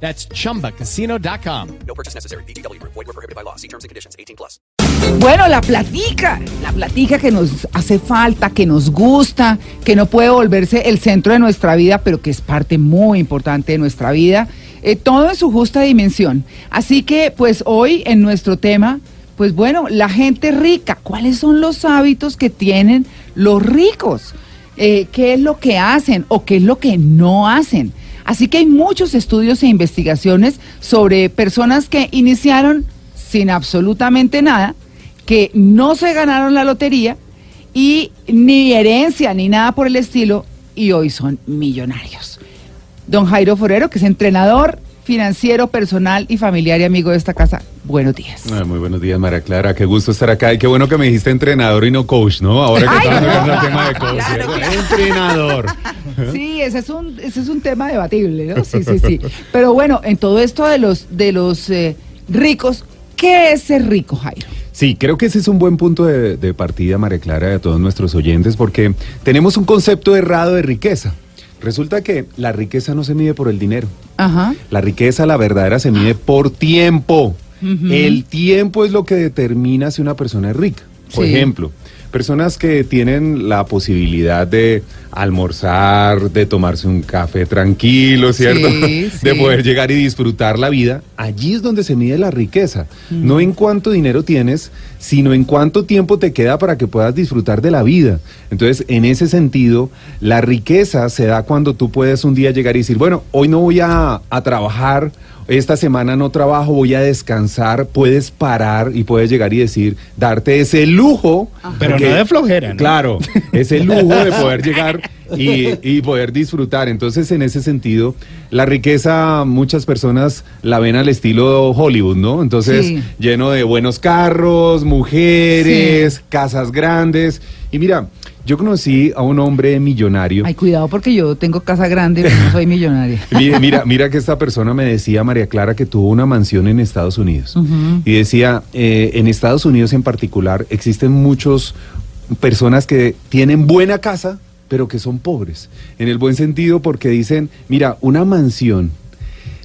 That's chumbacasino.com. No purchase necessary. BGW. Void were prohibited by law. See terms and conditions. 18 plus. Bueno, la platica, la platica que nos hace falta, que nos gusta, que no puede volverse el centro de nuestra vida, pero que es parte muy importante de nuestra vida, eh, todo en su justa dimensión. Así que, pues hoy en nuestro tema, pues bueno, la gente rica, ¿cuáles son los hábitos que tienen los ricos? Eh, ¿Qué es lo que hacen o qué es lo que no hacen? Así que hay muchos estudios e investigaciones sobre personas que iniciaron sin absolutamente nada, que no se ganaron la lotería y ni herencia ni nada por el estilo y hoy son millonarios. Don Jairo Forero, que es entrenador financiero, personal y familiar y amigo de esta casa. Buenos días. Ah, muy buenos días, María Clara. Qué gusto estar acá. Y qué bueno que me dijiste entrenador y no coach, ¿no? Ahora que estamos no. hablando del tema de coach. Claro, ¿verdad? claro. Entrenador. Sí, ese es un ese es un tema debatible, ¿no? Sí, sí, sí. Pero bueno, en todo esto de los de los eh, ricos, ¿qué es ser rico, Jairo? Sí, creo que ese es un buen punto de, de partida, María Clara, de todos nuestros oyentes, porque tenemos un concepto errado de riqueza. Resulta que la riqueza no se mide por el dinero. Ajá. La riqueza, la verdadera, se mide por tiempo. El tiempo es lo que determina si una persona es rica. Por Sí. ejemplo, personas que tienen la posibilidad de almorzar, de tomarse un café tranquilo, ¿cierto? Sí, De poder llegar y disfrutar la vida. Allí es donde se mide la riqueza. No en cuánto dinero tienes, sino en cuánto tiempo te queda para que puedas disfrutar de la vida. Entonces, en ese sentido, la riqueza se da cuando tú puedes un día llegar y decir, bueno, hoy no voy a, a trabajar, esta semana no trabajo, voy a descansar, puedes parar y puedes llegar y decir, darte ese lujo. Pero porque- no de flojera, ¿no? Claro, ese lujo de poder llegar y, y poder disfrutar. Entonces, en ese sentido, la riqueza muchas personas la ven al estilo Hollywood, ¿no? Entonces, Sí. lleno de buenos carros, mujeres, casas grandes. Y mira, yo conocí a un hombre millonario. Ay, cuidado porque yo tengo casa grande, pero no soy millonaria. Mira, mira, mira que esta persona me decía, María Clara, que tuvo una mansión en Estados Unidos. Y decía, eh, en Estados Unidos en particular existen muchos personas que tienen buena casa, pero que son pobres. En el buen sentido porque dicen, mira, una mansión,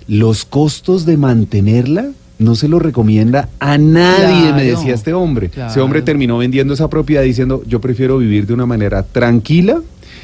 los costos de mantenerla no se lo recomienda a nadie, Claro, me decía este hombre. Ese hombre terminó vendiendo esa propiedad diciendo, yo prefiero vivir de una manera tranquila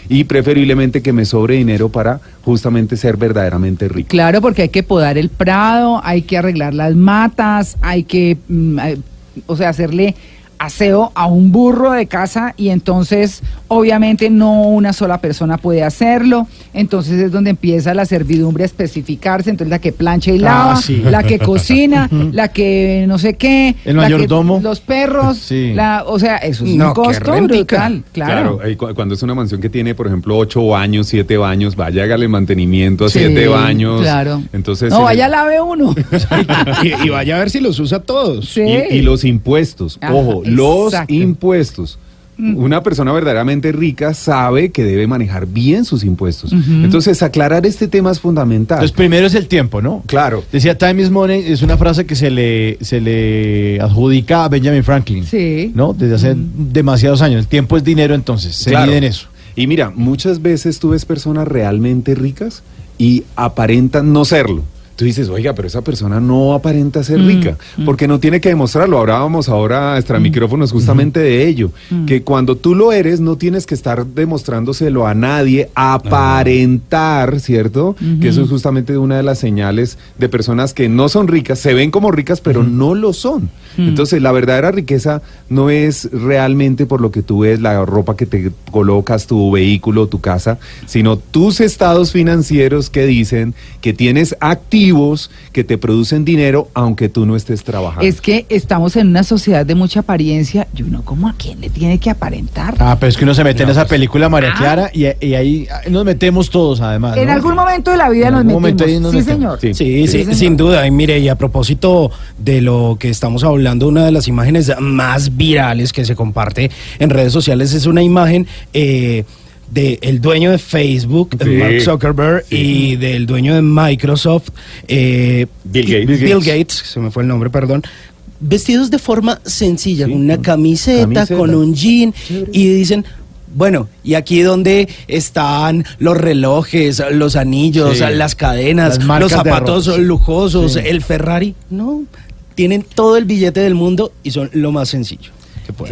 y preferiblemente que me sobre dinero para justamente ser verdaderamente rico. Claro, porque hay que podar el prado, hay que arreglar las matas, hay que, mm, eh, o sea, hacerle aseo a un burro de casa y entonces obviamente no una sola persona puede hacerlo, entonces es donde empieza la servidumbre a especificarse, entonces la que plancha y lava, Ah, sí. la que cocina, la que no sé qué, El la que- los perros, Sí. la, o sea, eso es No, un costo brutal, claro. Sí, siete baños. Claro. Entonces, no, vaya el- lave uno. y, y vaya a ver si los usa todos. Sí. Y, y los impuestos, Ajá, ojo, los exacto. Impuestos. Una persona verdaderamente rica sabe que debe manejar bien sus impuestos. Entonces, aclarar este tema es fundamental. Entonces, primero es el tiempo, ¿no? claro. Decía Time is money, es una frase que se le, se le adjudica a Benjamin Franklin. Sí. ¿No? Desde hace demasiados años. El tiempo es dinero, entonces. Se Claro. mide en eso. Y mira, muchas veces tú ves personas realmente ricas y aparentan no serlo. Tú dices, oiga, pero esa persona no aparenta ser rica, porque no tiene que demostrarlo. Hablábamos ahora extra micrófonos justamente de ello, que cuando tú lo eres no tienes que estar demostrándoselo a nadie, aparentar, ¿cierto? Que eso es justamente una de las señales de personas que no son ricas, se ven como ricas, pero no lo son. Entonces, la verdadera riqueza no es realmente por lo que tú ves, la ropa que te colocas, tu vehículo, tu casa, sino tus estados financieros que dicen que tienes activos que te producen dinero aunque tú no estés trabajando. Es que estamos en una sociedad de mucha apariencia y uno como a quién le tiene que aparentar. Ah, pero es que uno se mete en esa película, María Clara, y, y ahí nos metemos todos, además. en ¿no? algún momento de la vida En nos algún metimos. momento ahí nos sí, metemos. señor. Sí. Sí, sí, señor. sin duda. Y mire, y a propósito de lo que estamos hablando, circulando una de las imágenes más virales que se comparte en redes sociales. Es una imagen eh, del dueño de Facebook, Sí. Mark Zuckerberg, y del dueño de Microsoft, eh, Bill Gates. Bill Gates, se me fue el nombre, perdón. Vestidos de forma sencilla, Sí, con una con camiseta, camiseta. con un jean, y dicen, bueno, y aquí donde están los relojes, los anillos, Sí. las cadenas, Las los zapatos lujosos, Sí. el Ferrari. No, tienen todo el billete del mundo y son lo más sencillo.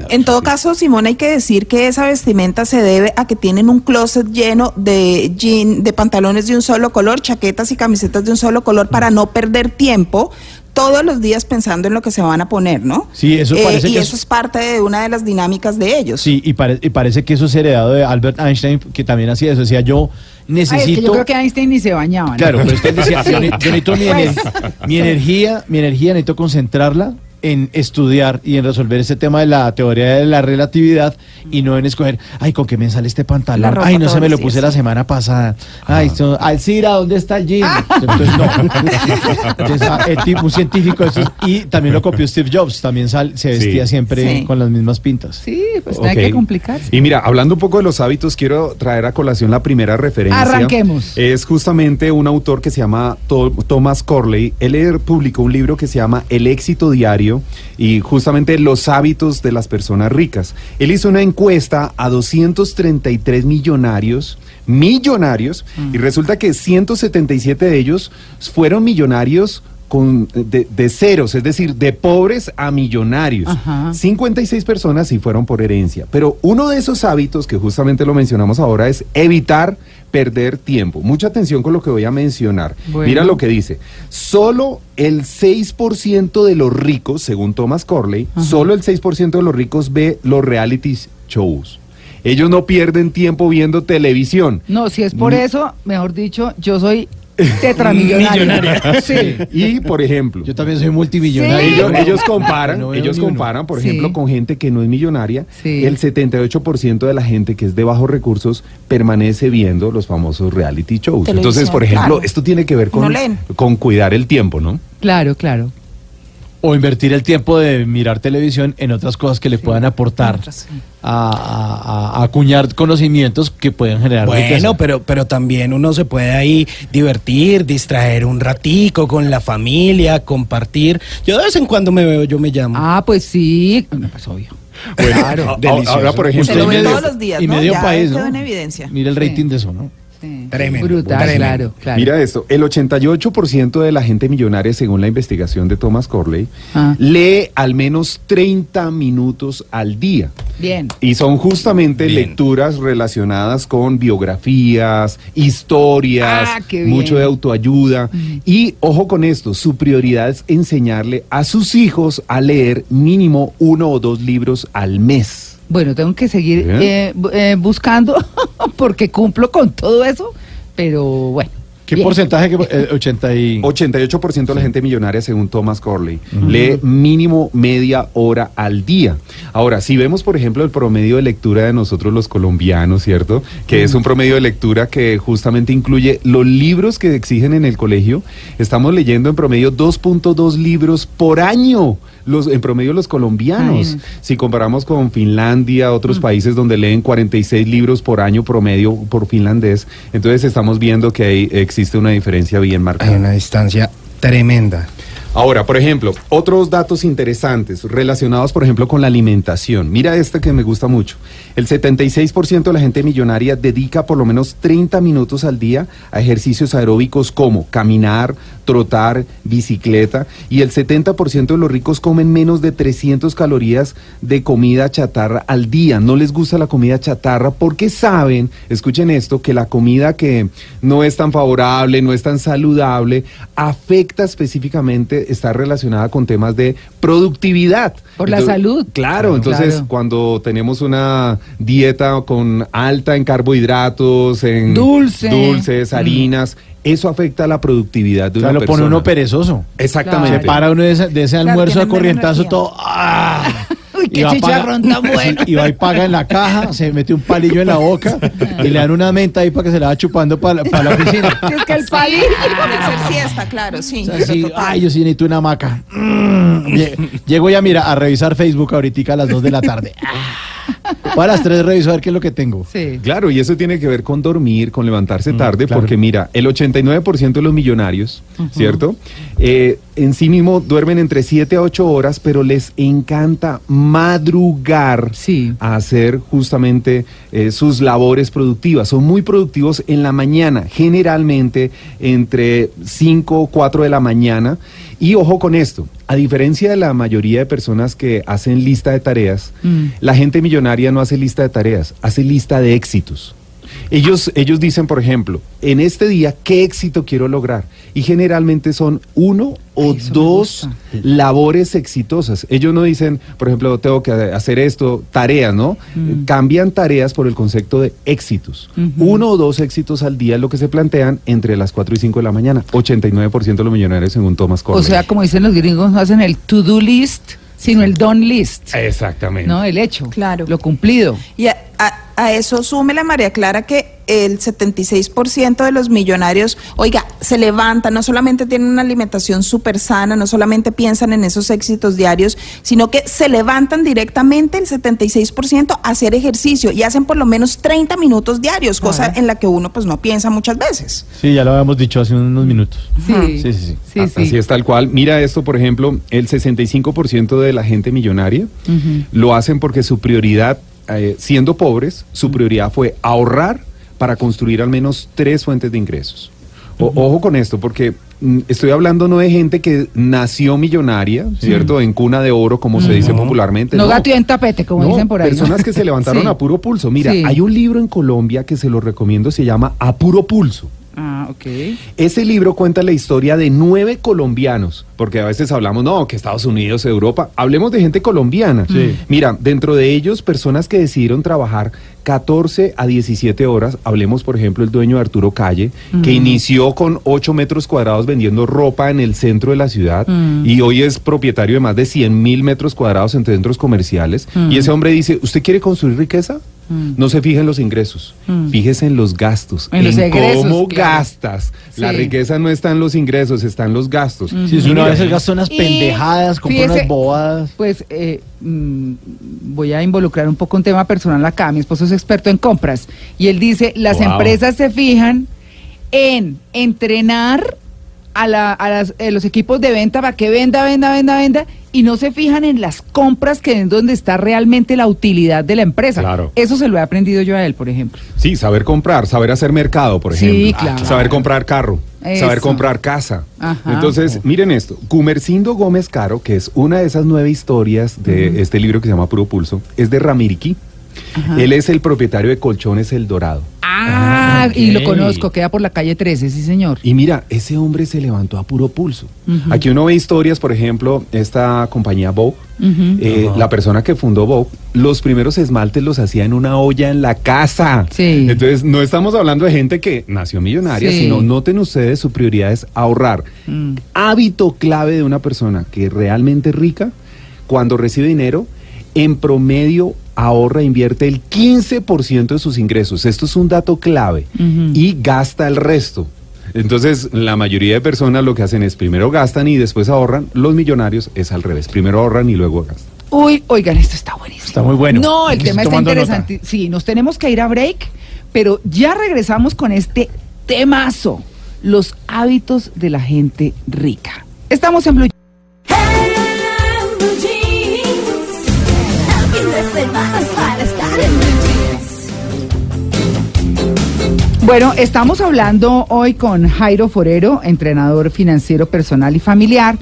En todo caso, Simón, hay que decir que esa vestimenta se debe a que tienen un closet lleno de jean, de pantalones de un solo color, chaquetas y camisetas de un solo color para no perder tiempo todos los días pensando en lo que se van a poner, ¿no? Sí, eso Eh, parece y que eso es- es parte de una de las dinámicas de ellos. Sí, y, pare- y parece que eso es heredado de Albert Einstein, que también hacía eso. Decía, yo Ay, es necesito... que yo creo que Einstein ni se bañaba. ¿no? Claro, pero él decía, yo, ne- yo necesito mi, mi energía, mi energía necesito concentrarla en estudiar y en resolver ese tema de la teoría de la relatividad y no en escoger, ay, ¿con qué me sale este pantalón? ropa Ay, no se me lo puse la semana pasada. Ay, esto- Alcira, ¿dónde está el jean? Entonces, no. Entonces, ah, el tipo, un científico, eso y también lo copió Steve Jobs, también sal- se vestía Sí. siempre Sí. con las mismas pintas. Sí, pues no hay que complicarse. Y mira, hablando un poco de los hábitos, quiero traer a colación la primera referencia. Arranquemos. Es justamente un autor que se llama Thomas Corley. Él eh, publicó un libro que se llama El éxito diario y justamente los hábitos de las personas ricas. Él hizo una encuesta a 233 millonarios millonarios y resulta que 177 de ellos fueron millonarios con, de, de ceros, es decir, de pobres a millonarios. Ajá. 56 personas sí fueron por herencia, pero uno de esos hábitos que justamente lo mencionamos ahora es evitar perder tiempo. Mucha atención con lo que voy a mencionar. Bueno. Mira lo que dice. Solo el 6% de los ricos, según Thomas Corley, solo el 6% de los ricos ve los reality shows. Ellos no pierden tiempo viendo televisión. No, si es por eso, mejor dicho, yo soy tetramillonaria. Sí. Y, por ejemplo, Yo también soy multimillonario. Sí. ellos, ellos comparan, No ellos comparan, por Sí. ejemplo, con gente que no es millonaria. Sí. El 78% de la gente que es de bajos recursos permanece viendo los famosos reality shows. Televisión, Entonces, por ejemplo, claro. esto tiene que ver No con, con cuidar el tiempo, ¿no? Claro, claro. O invertir el tiempo de mirar televisión en otras cosas que le puedan aportar Otras, sí. a, a- a acuñar conocimientos que pueden generar riqueza. Bueno, pero, pero también uno se puede ahí divertir, distraer un ratico con la familia, compartir. Yo de vez en cuando me veo, yo me llamo. Ah, pues sí. Pues obvio. Claro, delicioso. ahora, por ejemplo, Se lo y ven medio- todos los días, y ¿no? medio Ya país, en evidencia. Mira el Sí. rating de eso, ¿no? Sí. Tremendo, Brutal, tremendo. claro, claro. Mira esto, el 88% de la gente millonaria, según la investigación de Thomas Corley, Ah. lee al menos 30 minutos al día. Bien. Y son justamente Bien. lecturas relacionadas con biografías, historias, Ah, qué bien. mucho de autoayuda. Y ojo con esto, su prioridad es enseñarle a sus hijos a leer mínimo uno o dos libros al mes. Bueno, tengo que seguir eh, eh, buscando porque cumplo con todo eso, pero bueno. ¿Qué bien. porcentaje? Que, eh, 80 y... 88% de la gente millonaria, según Thomas Corley, lee mínimo media hora al día. Ahora, si vemos, por ejemplo, el promedio de lectura de nosotros los colombianos, ¿cierto? Que es un promedio de lectura que justamente incluye los libros que exigen en el colegio. Estamos leyendo en promedio 2.2 libros por año. Los, en promedio los colombianos. Si comparamos con Finlandia, otros países donde leen 46 libros por año promedio por finlandés, entonces estamos viendo que ahí existe una diferencia bien marcada. Hay una distancia tremenda. Ahora, por ejemplo, otros datos interesantes relacionados, por ejemplo, con la alimentación. Mira este que me gusta mucho. El 76% de la gente millonaria dedica por lo menos 30 minutos al día a ejercicios aeróbicos como caminar, trotar, bicicleta. Y el 70% de los ricos comen menos de 300 calorías de comida chatarra al día. No les gusta la comida chatarra porque saben, escuchen esto, que la comida que no es tan favorable, no es tan saludable, afecta específicamente, está relacionada con temas de productividad. Por la salud. Claro, entonces claro. cuando tenemos una dieta con alta en carbohidratos, en Dulce. dulces, harinas, eso afecta la productividad de O sea, una lo pone uno perezoso. Exactamente. Se para uno de ese, de ese Claro, almuerzo de corrientazo todo. ¡ah! Uy, y qué va a chicharrón tan bueno. Y va y paga en la caja, se mete un palillo en la boca y le dan una menta ahí para que se la va chupando para la oficina. Es que el palillo. Hacer siesta, claro, sí. O sea, sí, ay, yo sí necesito una hamaca. Mm, lle- Llego ya, mira, a revisar Facebook ahorita a las 2 de la tarde. Para las 3 reviso a ver qué es lo que tengo. Sí. Claro, y eso tiene que ver con dormir, con levantarse tarde, claro. porque mira, el 89% de los millonarios, ¿cierto? Eh, en sí mismo duermen entre 7 a 8 horas, pero les encanta madrugar Sí. a hacer justamente eh, sus labores productivas. Son muy productivos en la mañana, generalmente entre 5 o 4 de la mañana. Y ojo con esto, a diferencia de la mayoría de personas que hacen lista de tareas, Mm. la gente millonaria no hace lista de tareas, hace lista de éxitos. Ellos, ellos dicen, por ejemplo, en este día, ¿qué éxito quiero lograr? Y generalmente son uno o Ay, dos labores exitosas. Ellos no dicen, por ejemplo, tengo que hacer esto, tareas, ¿no? Mm. Cambian tareas por el concepto de éxitos. Uno o dos éxitos al día es lo que se plantean entre las 4 y 5 de la mañana. 89% de los millonarios según Thomas O Corley. sea, como dicen los gringos, no hacen el to-do list, sino el done list. Exactamente. No, el hecho. Claro. Lo cumplido. Y a, a- eso súmele, María Clara, que el 76% de los millonarios, oiga, se levantan, no solamente tienen una alimentación súper sana, no solamente piensan en esos éxitos diarios, sino que se levantan directamente el 76% a hacer ejercicio y hacen por lo menos 30 minutos diarios, cosa en la que uno pues no piensa muchas veces. Sí, ya lo habíamos dicho hace unos minutos. Sí. Sí, sí, sí. Sí, A- sí. Así es tal cual. Mira esto, por ejemplo, el 65% de la gente millonaria lo hacen porque su prioridad, eh, siendo pobres, su prioridad fue ahorrar para construir al menos tres fuentes de ingresos. O- Ojo con esto, porque mm, estoy hablando no de gente que nació millonaria, ¿cierto? En cuna de oro, como se dice popularmente. No gato en tapete, como No, dicen por ahí. ¿no? Personas que se levantaron Sí. a puro pulso. Mira, Sí. hay un libro en Colombia que se lo recomiendo, se llama A Puro Pulso. Ah, ok. Ese libro cuenta la historia de nueve colombianos, porque a veces hablamos, no, que Estados Unidos, Europa, hablemos de gente colombiana. Sí. Mira, dentro de ellos, personas que decidieron trabajar 14 a 17 horas, hablemos por ejemplo el dueño de Arturo Calle, que inició con 8 metros cuadrados vendiendo ropa en el centro de la ciudad y hoy es propietario de más de 100 mil metros cuadrados en centros comerciales. Y ese hombre dice, ¿usted quiere construir riqueza? No se fije en los ingresos, fíjese en los gastos, En los egresos, cómo claro. gastas. La Sí. riqueza no está en los ingresos, está en los gastos. Sí, si Y uno a mira, veces gasta unas Y pendejadas, compra fíjese, unas bobadas. Pues eh, mm, voy a involucrar un poco un tema personal acá. Mi esposo es experto en compras y él dice, las Wow. empresas se fijan en entrenar a, la- a las- eh, los equipos de venta para que venda, venda, venda, venda y no se fijan en las compras que es donde está realmente la utilidad de la empresa. Claro. Eso se lo he aprendido yo a él, por ejemplo. Sí, saber comprar, saber hacer mercado, por Sí, ejemplo. claro. Saber comprar carro, saber comprar casa. Ajá. Entonces, miren esto. Gumercindo Gómez Caro, que es una de esas nueve historias de este libro que se llama Puro Pulso, es de Ramiriquí. Él es el propietario de Colchones El Dorado. Ah, y lo conozco, queda por la calle 13, sí señor. Y mira, ese hombre se levantó a puro pulso. Aquí uno ve historias, por ejemplo, esta compañía Vogue, eh, la persona que fundó Vogue, los primeros esmaltes los hacía en una olla en la casa. Sí. Entonces, no estamos hablando de gente que nació millonaria, Sí. sino noten ustedes, su prioridad es ahorrar. Mm. Hábito clave de una persona que es realmente rica, cuando recibe dinero, en promedio ahorra, invierte el 15% de sus ingresos. Esto es un dato clave. Y gasta el resto. Entonces, la mayoría de personas lo que hacen es primero gastan y después ahorran. Los millonarios es al revés. Primero ahorran y luego gastan. Uy, oigan, esto está buenísimo. Está muy bueno. No, el tema está interesante. Sí, nos tenemos que ir a break, pero ya regresamos con este temazo, los hábitos de la gente rica. Estamos en Blue. Bueno, estamos hablando hoy con Jairo Forero, entrenador financiero personal y familiar,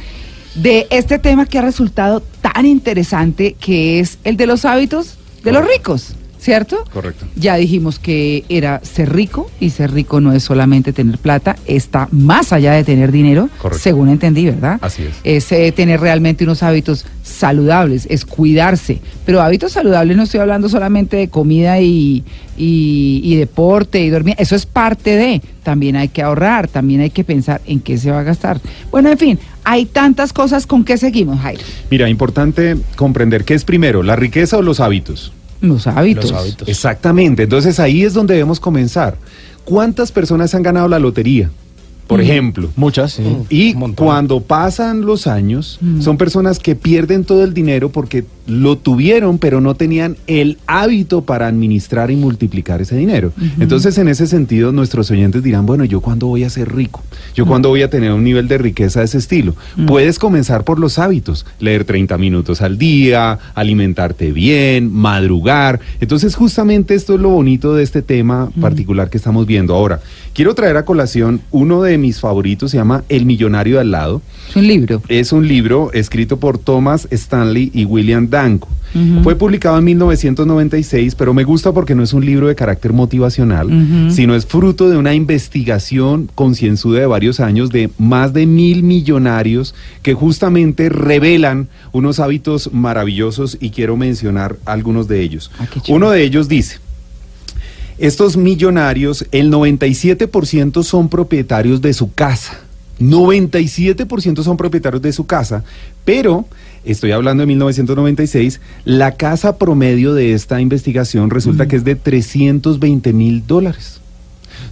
de este tema que ha resultado tan interesante, que es el de los hábitos de los ricos. ¿Cierto? Correcto. Ya dijimos que era ser rico y ser rico no es solamente tener plata, está más allá de tener dinero, Correcto. según entendí, ¿verdad? Así es. Es eh, tener realmente unos hábitos saludables, es cuidarse. Pero hábitos saludables no estoy hablando solamente de comida y, y, y deporte y dormir, eso es parte de. También hay que ahorrar, también hay que pensar en qué se va a gastar. Bueno, en fin, hay tantas cosas con que seguimos, Jairo. Mira, importante comprender qué es primero, la riqueza o los hábitos. Los hábitos. Los hábitos. Exactamente, entonces ahí es donde debemos comenzar. ¿Cuántas personas han ganado la lotería? Por ejemplo. Muchas, sí. Y cuando pasan los años, son personas que pierden todo el dinero porque lo tuvieron, pero no tenían el hábito para administrar y multiplicar ese dinero. Entonces, en ese sentido, nuestros oyentes dirán, bueno, ¿yo cuándo voy a ser rico? ¿Yo cuándo voy a tener un nivel de riqueza de ese estilo? Puedes comenzar por los hábitos, leer 30 minutos al día, alimentarte bien, madrugar. Entonces, justamente esto es lo bonito de este tema particular que estamos viendo. Ahora, quiero traer a colación uno de mis favoritos, se llama El Millonario de al lado. Es un libro. Es un libro escrito por Thomas Stanley y William Danko. Fue publicado en 1996, pero me gusta porque no es un libro de carácter motivacional, sino es fruto de una investigación concienzuda de varios años de más de mil millonarios que justamente revelan unos hábitos maravillosos y quiero mencionar algunos de ellos. Ah. Uno de ellos dice, estos millonarios, el 97% son propietarios de su casa. 97% son propietarios de su casa, pero estoy hablando de 1996, la casa promedio de esta investigación resulta que es de 320 mil dólares.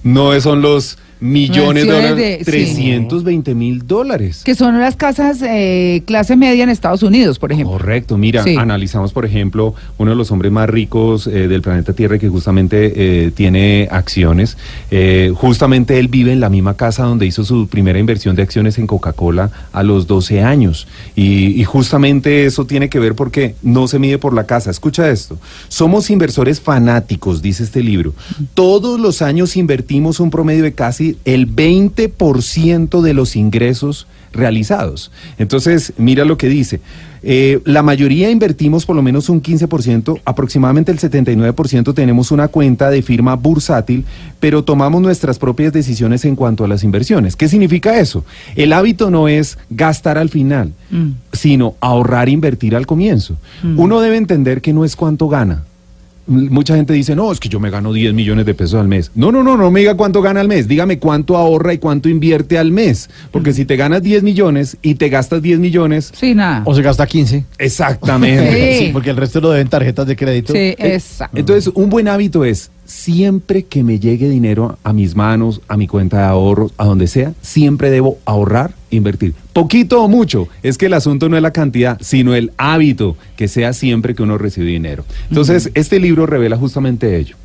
No son los millones de dólares, de- sí. 320 mil dólares. Que son las casas eh, clase media en Estados Unidos, por ejemplo. Correcto, mira, Sí. analizamos por ejemplo uno de los hombres más ricos eh, del planeta Tierra que justamente eh, tiene acciones. Eh, justamente él vive en la misma casa donde hizo su primera inversión de acciones en Coca-Cola a los 12 años. Y, y justamente eso tiene que ver porque no se mide por la casa. Escucha esto. Somos inversores fanáticos, dice este libro. Todos los años invertimos un promedio de casi el 20% de los ingresos realizados. Entonces, mira lo que dice. Eh, la mayoría invertimos por lo menos un 15%, aproximadamente el 79% tenemos una cuenta de firma bursátil, pero tomamos nuestras propias decisiones en cuanto a las inversiones. ¿Qué significa eso? El hábito no es gastar al final, sino ahorrar e invertir al comienzo. Uno debe entender que no es cuánto gana. Mucha gente dice, no, es que yo me gano 10 millones de pesos al mes. No, no, no, no me diga cuánto gana al mes, dígame cuánto ahorra y cuánto invierte al mes. Porque si te ganas 10 millones y te gastas 10 millones, Sí, nada. O se gasta 15. exactamente. Sí. Sí, porque el resto lo deben tarjetas de crédito. Sí, exacto. Entonces, un buen hábito es siempre que me llegue dinero a mis manos, a mi cuenta de ahorros, a donde sea, siempre debo ahorrar, invertir. Poquito o mucho, es que el asunto no es la cantidad, sino el hábito que sea siempre que uno recibe dinero. Entonces, este libro revela justamente ello.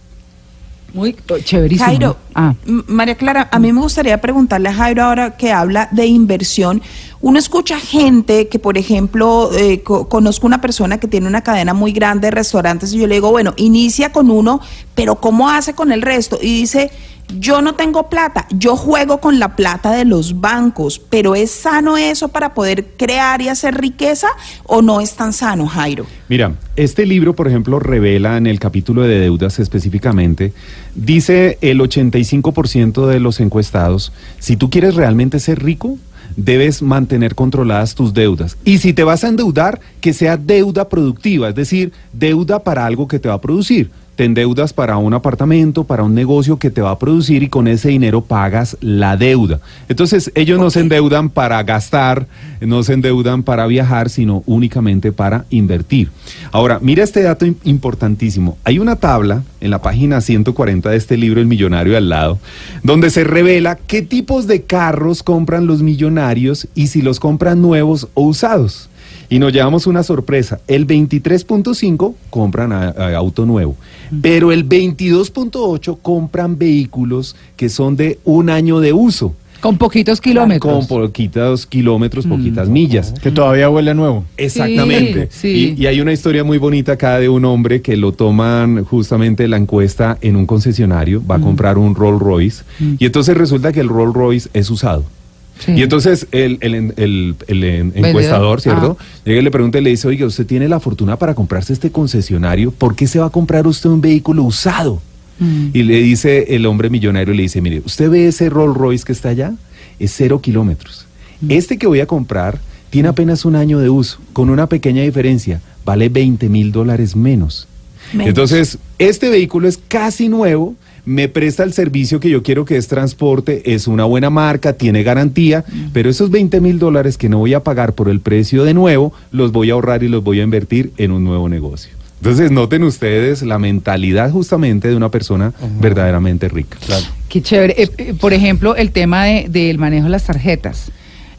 Muy oh, chéverísimo. Jairo, Ah. María Clara, a mí me gustaría preguntarle a Jairo ahora que habla de inversión. Uno escucha gente que, por ejemplo, eh, co- conozco una persona que tiene una cadena muy grande de restaurantes y yo le digo, bueno, inicia con uno, pero ¿cómo hace con el resto? Y dice, yo no tengo plata, yo juego con la plata de los bancos, pero ¿es sano eso para poder crear y hacer riqueza o no es tan sano, Jairo? Mira, este libro, por ejemplo, revela en el capítulo de deudas específicamente, dice el 85% de los encuestados, si tú quieres realmente ser rico, debes mantener controladas tus deudas. Y si te vas a endeudar, que sea deuda productiva, es decir, deuda para algo que te va a producir. Te endeudas para un apartamento, para un negocio que te va a producir y con ese dinero pagas la deuda. Entonces, ellos no se endeudan para gastar, no se endeudan para viajar, sino únicamente para invertir. Ahora, mira este dato im- importantísimo. Hay una tabla en la página 140 de este libro, El Millonario al lado, donde se revela qué tipos de carros compran los millonarios y si los compran nuevos o usados. Y nos llevamos una sorpresa. El 23.5 compran a- a auto nuevo, pero el 22.8 compran vehículos que son de un año de uso. Con poquitos Con kilómetros. poquitos kilómetros, poquitas millas. Que todavía huele a nuevo. Exactamente. Sí, sí. Y, y hay una historia muy bonita acá de un hombre que lo toman justamente la encuesta en un concesionario, va a comprar un Rolls Royce, y entonces resulta que el Rolls Royce es usado. Sí. Y entonces el, el, el- el- el encuestador, ¿cierto? Ah. Llega y le pregunta y le dice, oiga, usted tiene la fortuna para comprarse este concesionario, ¿por qué se va a comprar usted un vehículo usado? Mm. Y le dice el hombre millonario, le dice, mire, ¿usted ve ese Rolls Royce que está allá? Es cero kilómetros. Mm. Este que voy a comprar tiene apenas un año de uso, con una pequeña diferencia, vale 20 mil dólares menos. Menos. Entonces, este vehículo es casi nuevo, me presta el servicio que yo quiero que es transporte, es una buena marca, tiene garantía, pero esos 20 mil dólares que no voy a pagar por el precio de nuevo, los voy a ahorrar y los voy a invertir en un nuevo negocio. Entonces, noten ustedes la mentalidad justamente de una persona verdaderamente rica. Qué chévere. Eh, eh, por ejemplo, el tema de- del manejo de las tarjetas.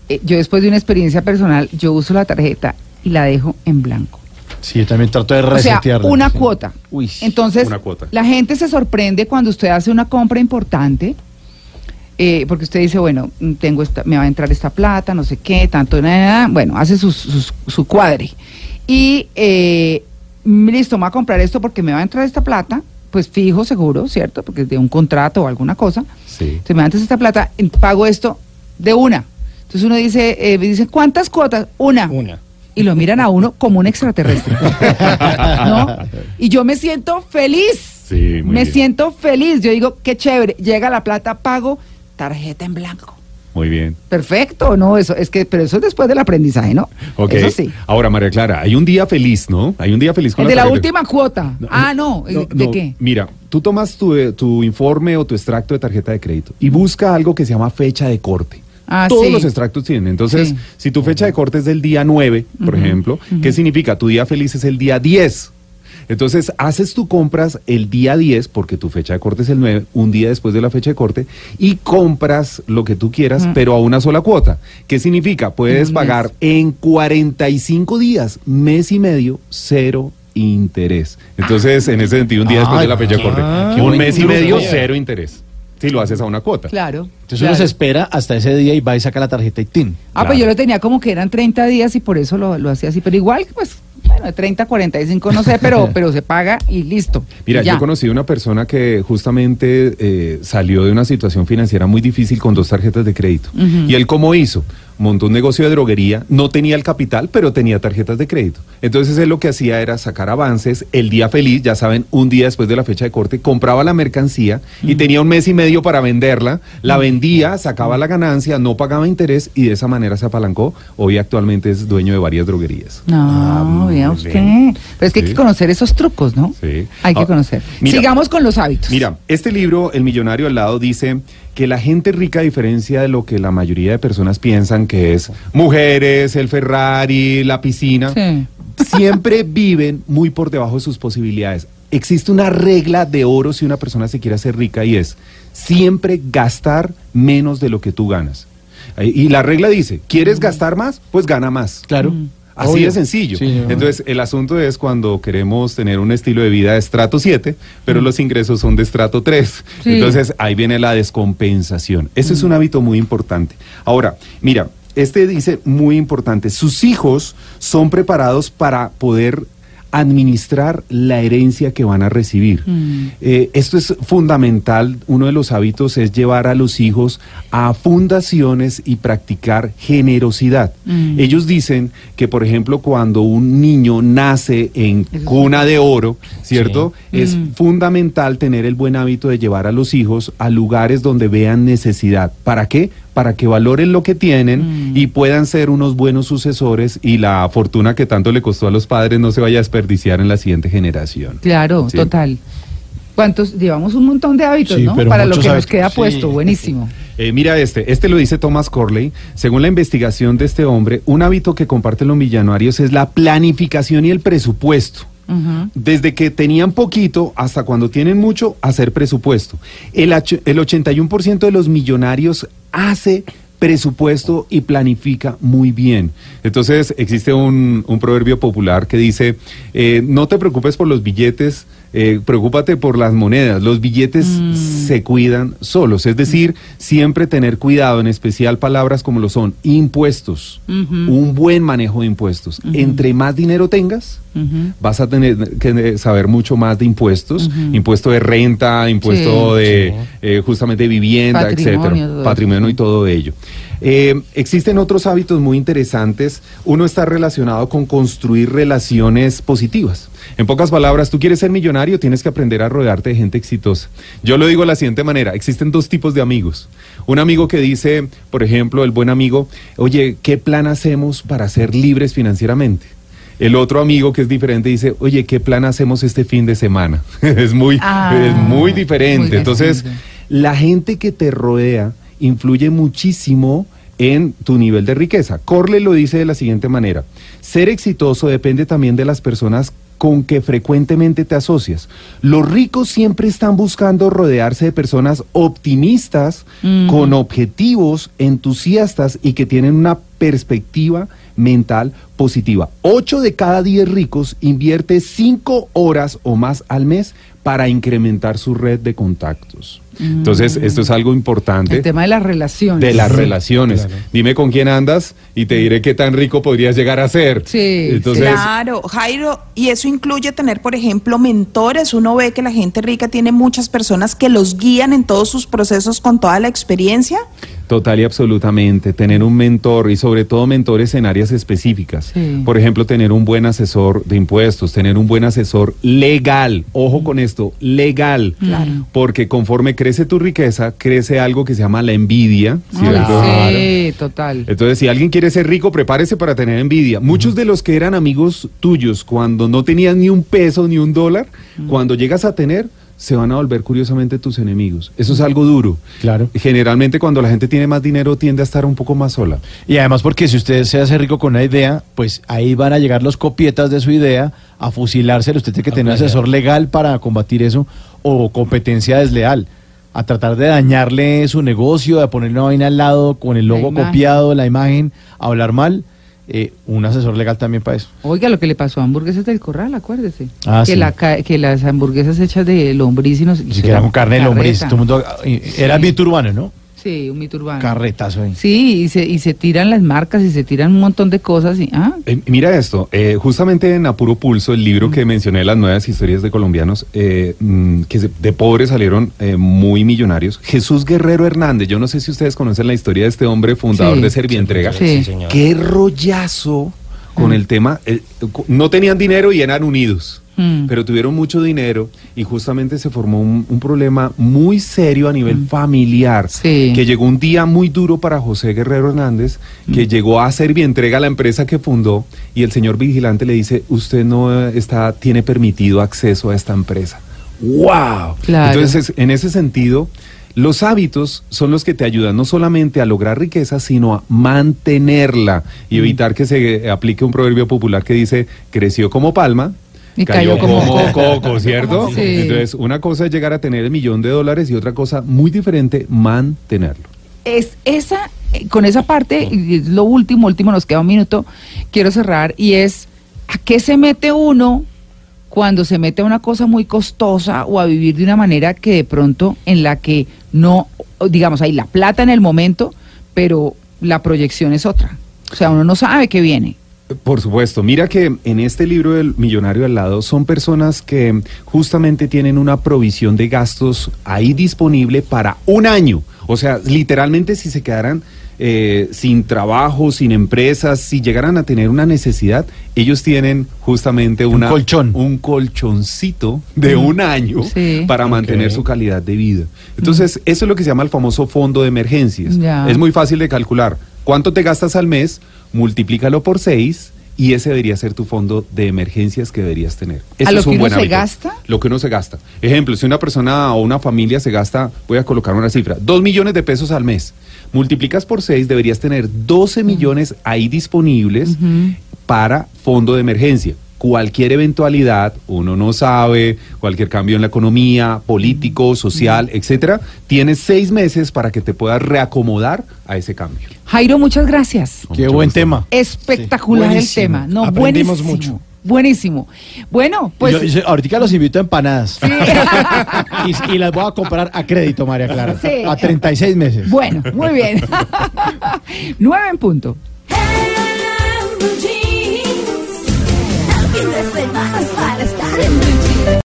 Eh, yo después de una experiencia personal, yo uso la tarjeta y la dejo en blanco. Sí, yo también trato de O sea, resetearla. una sí. cuota. Uy. Entonces, Una cuota. la gente se sorprende cuando usted hace una compra importante, eh, porque usted dice, bueno, tengo esta, me va a entrar esta plata, no sé qué, tanto, nada, bueno, hace sus- sus- su cuadre. Y eh, listo, me va a comprar esto porque me va a entrar esta plata, pues fijo, seguro, ¿cierto? Porque es de un contrato o alguna cosa. Sí. Entonces me antes esta plata, pago esto de una. Entonces uno dice, eh, dice, ¿cuántas cuotas? Una. Una. Y lo miran a uno como un extraterrestre. ¿No? Y yo me siento feliz. Sí, muy me bien. siento feliz. Yo digo, qué chévere. Llega la plata, pago, tarjeta en blanco. Muy bien. Perfecto, ¿no? Eso es que, pero eso es después del aprendizaje, ¿no? Ok. Eso sí. Ahora, María Clara, hay un día feliz, ¿no? Hay un día feliz con El de la última cuota. ah, no. No, ¿De no, qué? Mira, tú tomas tu, tu informe o tu extracto de tarjeta de crédito y busca algo que se llama fecha de corte. Ah, Todos sí. los extractos tienen. Entonces, Sí. si tu fecha de corte es del día 9, por ejemplo, ¿qué significa? Tu día feliz es el día 10. Entonces, haces tu compras el día 10, porque tu fecha de corte es el 9, un día después de la fecha de corte, y compras lo que tú quieras, pero a una sola cuota. ¿Qué significa? Puedes pagar en 45 días, mes y medio, cero interés. Entonces, en ese sentido, un día después de la fecha de corte, un mes y medio, cero interés. Si lo haces a una cuota. Claro. Entonces claro. uno se espera hasta ese día y va y saca la tarjeta y tin. Ah, Claro. pues yo lo tenía como que eran 30 días y por eso lo, lo hacía así. Pero igual, pues, bueno, de 30 a 45, no sé, pero, pero se paga y listo. Mira, ya. yo conocí una persona que justamente eh, salió de una situación financiera muy difícil con dos tarjetas de crédito. ¿Y él cómo hizo? Montó un negocio de droguería, no tenía el capital, pero tenía tarjetas de crédito. Entonces él lo que hacía era sacar avances, el día feliz, ya saben, un día después de la fecha de corte, compraba la mercancía y tenía un mes y medio para venderla, la vendía, sacaba la ganancia, no pagaba interés y de esa manera se apalancó. Hoy actualmente es dueño de varias droguerías. No, vea usted. Pero es que hay que conocer esos trucos, ¿no? Sí. Hay que Ah, conocer. mira. Sigamos con los hábitos. Mira, este libro, El Millonario al lado, dice que la gente rica, a diferencia de lo que la mayoría de personas piensan que es mujeres, el Ferrari, la piscina, Sí. siempre viven muy por debajo de sus posibilidades. Existe una regla de oro si una persona se quiere hacer rica y es siempre gastar menos de lo que tú ganas. Y la regla dice, ¿quieres gastar más? Pues gana más. Claro. Así Obvio. de sencillo. Sí. Entonces, el asunto es cuando queremos tener un estilo de vida de estrato 7, pero los ingresos son de estrato 3. Sí. Entonces, ahí viene la descompensación. Eso es un hábito muy importante. Ahora, mira, este dice muy importante, sus hijos son preparados para poder administrar la herencia que van a recibir. Eh, esto es fundamental. Uno de los hábitos es llevar a los hijos a fundaciones y practicar generosidad. Ellos dicen que, por ejemplo, cuando un niño nace en cuna de oro, ¿cierto? Es fundamental tener el buen hábito de llevar a los hijos a lugares donde vean necesidad. ¿Para qué? Para que valoren lo que tienen y puedan ser unos buenos sucesores y la fortuna que tanto le costó a los padres no se vaya a desperdiciar en la siguiente generación. Claro, Sí. total. ¿Cuántos? Llevamos un montón de hábitos, Sí, ¿no? pero Para lo que nos queda Sí. puesto. Buenísimo. Eh, mira este, este lo dice Thomas Corley. Según la investigación de este hombre, un hábito que comparten los millonarios es la planificación y el presupuesto. Desde que tenían poquito hasta cuando tienen mucho, hacer presupuesto. El, el 81% de los millonarios hace presupuesto y planifica muy bien. Entonces existe un, un proverbio popular que dice, eh, no te preocupes por los billetes, eh, preocúpate por las monedas. Los billetes se cuidan solos. Es decir, siempre tener cuidado, en especial palabras como lo son impuestos, un buen manejo de impuestos. Entre más dinero tengas, vas a tener que saber mucho más de impuestos, impuesto de renta, impuesto Sí. de eh, justamente vivienda, Patrimonio, etcétera, eso. patrimonio y todo ello. Eh, existen otros hábitos muy interesantes. Uno está relacionado con construir relaciones positivas. En pocas palabras, tú quieres ser millonario, tienes que aprender a rodearte de gente exitosa. Yo lo digo de la siguiente manera, existen dos tipos de amigos. Un amigo que dice, por ejemplo, el buen amigo, oye, ¿qué plan hacemos para ser libres financieramente? El otro amigo que es diferente dice, oye, ¿qué plan hacemos este fin de semana? es muy, Ah, es muy diferente. muy Entonces, la gente que te rodea influye muchísimo en tu nivel de riqueza. Corley lo dice de la siguiente manera, ser exitoso depende también de las personas con que frecuentemente te asocias. Los ricos siempre están buscando rodearse de personas optimistas, con objetivos, entusiastas y que tienen una perspectiva mental positiva. Ocho de cada diez ricos invierte cinco horas o más al mes para incrementar su red de contactos. Entonces, esto es algo importante El tema de las relaciones. de las relaciones. Dime con quién andas y te diré qué tan rico podrías llegar a ser. Sí, Entonces, Claro, Jairo, y eso incluye tener, por ejemplo, mentores. Uno ve que la gente rica tiene muchas personas que los guían en todos sus procesos con toda la experiencia. Total y absolutamente. Tener un mentor y sobre todo mentores en áreas específicas. Sí. Por ejemplo, tener un buen asesor de impuestos, tener un buen asesor legal. Ojo con esto, legal. Claro. Porque conforme crece tu riqueza, crece algo que se llama la envidia. Sí, total. Entonces, si alguien quiere ser rico, prepárese para tener envidia. Muchos de los que eran amigos tuyos cuando no tenían ni un peso ni un dólar, cuando llegas a tener, se van a volver curiosamente tus enemigos. Eso es algo duro. Claro. Generalmente cuando la gente tiene más dinero tiende a estar un poco más sola. Y además porque si usted se hace rico con una idea, pues ahí van a llegar los copietas de su idea a fusilárselo. Usted tiene que tener un asesor legal para combatir eso o competencia desleal. A tratar de dañarle su negocio, de ponerle una vaina al lado con el logo copiado, la imagen, a hablar mal. eh, un asesor legal también para eso. Oiga, lo que le pasó a hamburguesas del corral, acuérdese. Ah, que, sí. la que las hamburguesas hechas de lombriz y no Ni siquiera con carne de lombriz. Todo el mundo, Era mito urbano, ¿no? Sí, un mito urbano. Carretazo ahí. Sí, y se, y se tiran las marcas y se tiran un montón de cosas. Y, ah, Eh, mira esto, eh, justamente en Apuro Pulso, el libro que mencioné, Las nuevas historias de colombianos, eh, mm, que se- de pobres salieron eh, muy millonarios. Jesús Guerrero Hernández, yo no sé si ustedes conocen la historia de este hombre fundador Sí. de Servientrega. Sí. señor. Qué rollazo con Mm. el tema. eh, no tenían dinero y eran unidos, Mm. pero tuvieron mucho dinero y justamente se formó un, un problema muy serio a nivel familiar. Mm. Sí. Que llegó un día muy duro para José Guerrero Hernández, que Mm. llegó a hacer entrega a la empresa que fundó y el señor vigilante le dice, usted no eh, está, tiene permitido acceso a esta empresa. ¡Wow! Claro. Entonces, en ese sentido, los hábitos son los que te ayudan no solamente a lograr riqueza, sino a mantenerla y evitar que se eh, aplique un proverbio popular que dice, creció como palma. Y cayó como coco". coco, ¿cierto? Sí. Entonces, una cosa es llegar a tener el millón de dólares y otra cosa muy diferente, mantenerlo. es esa, eh, con esa parte, y es lo último, último, nos queda un minuto, quiero cerrar, y es, ¿a qué se mete uno cuando se mete a una cosa muy costosa o a vivir de una manera que de pronto en la que no, digamos, hay la plata en el momento, pero la proyección es otra? O sea, uno no sabe qué viene. Por supuesto, mira que en este libro del millonario al lado son personas que justamente tienen una provisión de gastos ahí disponible para un año. O sea, literalmente si se quedaran eh, sin trabajo, sin empresas, si llegaran a tener una necesidad, ellos tienen justamente Un una, colchón. un colchoncito de un año Sí. para mantener su calidad de vida. Entonces, eso es lo que se llama el famoso fondo de emergencias. Es muy fácil de calcular. ¿Cuánto te gastas al mes? Multiplícalo por seis y ese debería ser tu fondo de emergencias que deberías tener. Ese ¿A lo es un que uno buen se hábito. gasta? Lo que uno se gasta. Ejemplo, si una persona o una familia se gasta, voy a colocar una cifra, dos millones de pesos al mes. Multiplicas por seis, deberías tener 12 millones ahí disponibles para fondo de emergencia. Cualquier eventualidad, uno no sabe, cualquier cambio en la economía, político, social, etcétera, tienes seis meses para que te puedas reacomodar a ese cambio. Jairo, muchas gracias. Qué mucho buen gusto. tema. Espectacular el tema. No, Aprendimos buenísimo. mucho. Buenísimo. Bueno, pues... Yo- yo- ahorita los invito a empanadas. y, y las voy a comprar a crédito, María Clara. Sí. A 36 meses. Bueno, muy bien. Nueve en punto fin de semana es para estar en